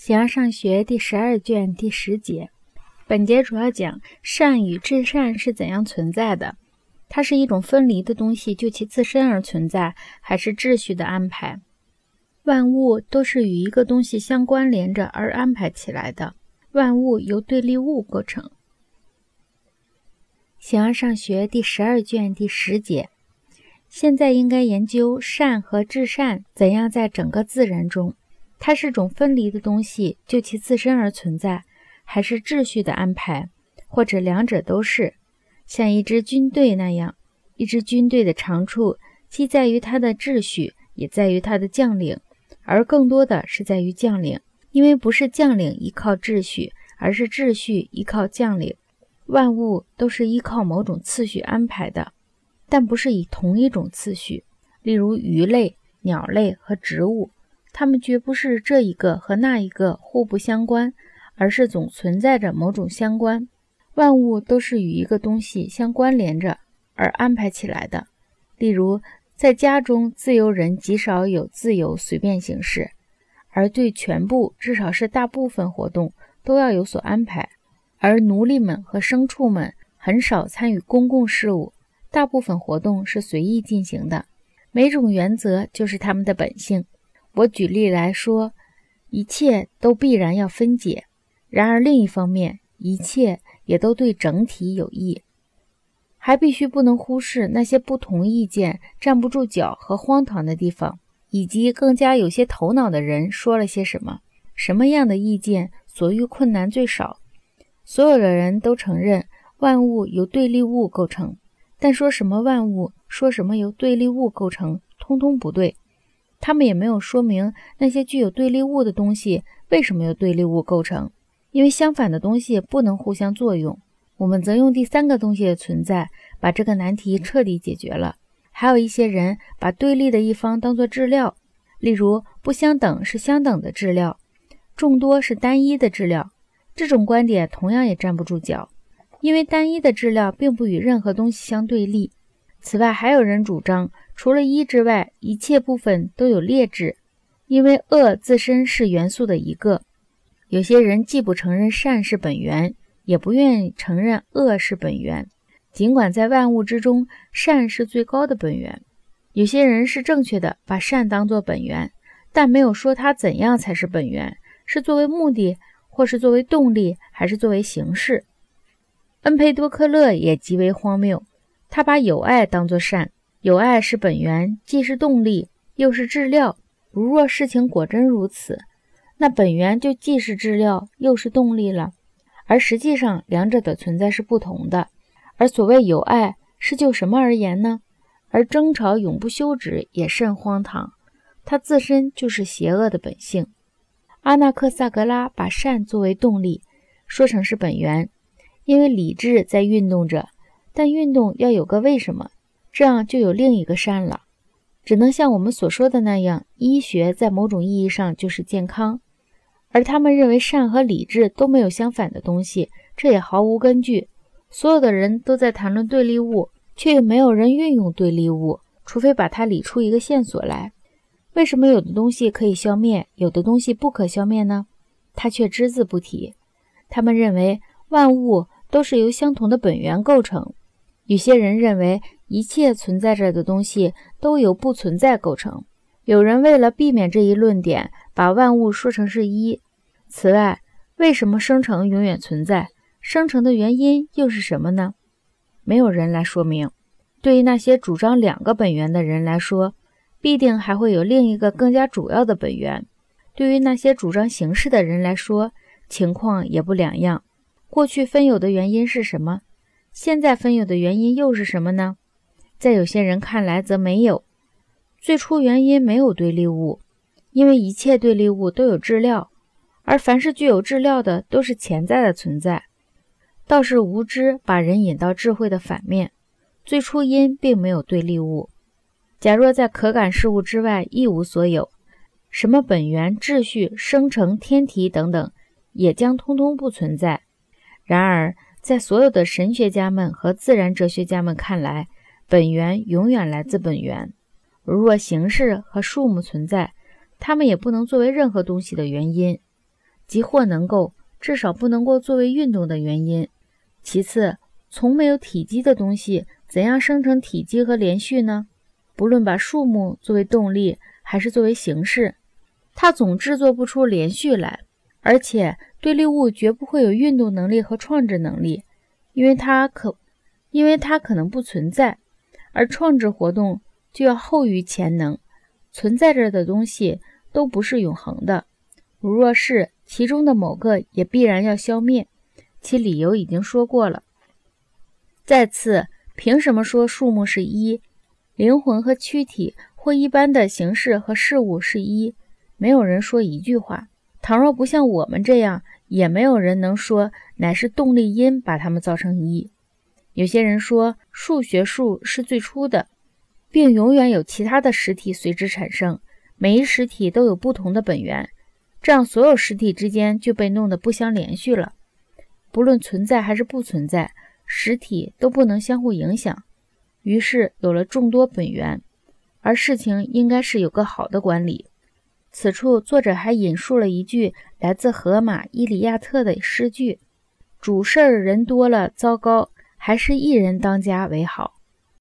形而上学第十二卷第十节，本节主要讲善与至善是怎样存在的。它是一种分离的东西，就其自身而存在，还是秩序的安排？万物都是与一个东西相关联着而安排起来的。万物由对立物构成。形而上学第十二卷第十节，现在应该研究善和至善怎样在整个自然中。它是种分离的东西，就其自身而存在，还是秩序的安排，或者两者都是？像一支军队那样，一支军队的长处既在于它的秩序，也在于它的将领，而更多的是在于将领，因为不是将领依靠秩序，而是秩序依靠将领。万物都是依靠某种次序安排的，但不是以同一种次序。例如鱼类、鸟类和植物。它们绝不是这一个和那一个互不相关，而是总存在着某种相关。万物都是与一个东西相关联着而安排起来的。例如，在家中，自由人极少有自由随便行事，而对全部，至少是大部分活动都要有所安排；而奴隶们和牲畜们很少参与公共事务，大部分活动是随意进行的。每种原则就是他们的本性。我举例来说，一切都必然要分解；然而另一方面，一切也都对整体有益。还必须不能忽视那些不同意见站不住脚和荒唐的地方，以及更加有些头脑的人说了些什么。什么样的意见所遇困难最少？所有的人都承认万物由对立物构成，但说什么万物，说什么由对立物构成，通通不对。他们也没有说明那些具有对立物的东西为什么由对立物构成，因为相反的东西不能互相作用。我们则用第三个东西的存在把这个难题彻底解决了。还有一些人把对立的一方当作质料，例如不相等是相等的质料，众多是单一的质料。这种观点同样也站不住脚，因为单一的质料并不与任何东西相对立。此外，还有人主张。除了一之外，一切部分都有劣质，因为恶自身是元素的一个。有些人既不承认善是本源，也不愿意承认恶是本源，尽管在万物之中，善是最高的本源。有些人是正确的，把善当作本源，但没有说它怎样才是本源，是作为目的，或是作为动力，还是作为形式。恩培多克勒也极为荒谬，他把友爱当作善。有爱是本源，既是动力，又是质料。如若事情果真如此，那本源就既是质料，又是动力了。而实际上，两者的存在是不同的。而所谓有爱，是就什么而言呢？而争吵永不休止，也甚荒唐。它自身就是邪恶的本性。阿纳克萨格拉把善作为动力，说成是本源，因为理智在运动着，但运动要有个为什么。这样就有另一个善了，只能像我们所说的那样，医学在某种意义上就是健康，而他们认为善和理智都没有相反的东西，这也毫无根据。所有的人都在谈论对立物，却又没有人运用对立物，除非把它理出一个线索来。为什么有的东西可以消灭，有的东西不可消灭呢？他却只字不提。他们认为万物都是由相同的本源构成，有些人认为。一切存在着的东西都由不存在构成。有人为了避免这一论点，把万物说成是一。此外，为什么生成永远存在？生成的原因又是什么呢？没有人来说明。对于那些主张两个本源的人来说，必定还会有另一个更加主要的本源。对于那些主张形式的人来说，情况也不两样。过去分有的原因是什么？现在分有的原因又是什么呢？在有些人看来，则没有最初原因，没有对立物，因为一切对立物都有质料，而凡是具有质料的，都是潜在的存在。倒是无知把人引到智慧的反面。最初因并没有对立物。假若在可感事物之外一无所有，什么本源、秩序、生成、天体等等，也将通通不存在。然而，在所有的神学家们和自然哲学家们看来，本源永远来自本源。如若形式和数目存在，它们也不能作为任何东西的原因。即或能够，至少不能够作为运动的原因。其次，从没有体积的东西怎样生成体积和连续呢？不论把数目作为动力，还是作为形式，它总制作不出连续来。而且，对立物绝不会有运动能力和创制能力，因为它可，因为它可能不存在。而创制活动就要后于潜能。存在着的东西都不是永恒的，如若是其中的某个，也必然要消灭。其理由已经说过了。再次，凭什么说数目是一？灵魂和躯体或一般的形式和事物是一？没有人说一句话。倘若不像我们这样，也没有人能说乃是动力因把它们造成一。有些人说数学数是最初的，并永远有其他的实体随之产生，每一实体都有不同的本源，这样所有实体之间就被弄得不相连续了。不论存在还是不存在，实体都不能相互影响，于是有了众多本源，而事情应该是有个好的管理。此处作者还引述了一句来自荷马《伊里亚特》的诗句：“主事儿人多了，糟糕；还是一人当家为好。”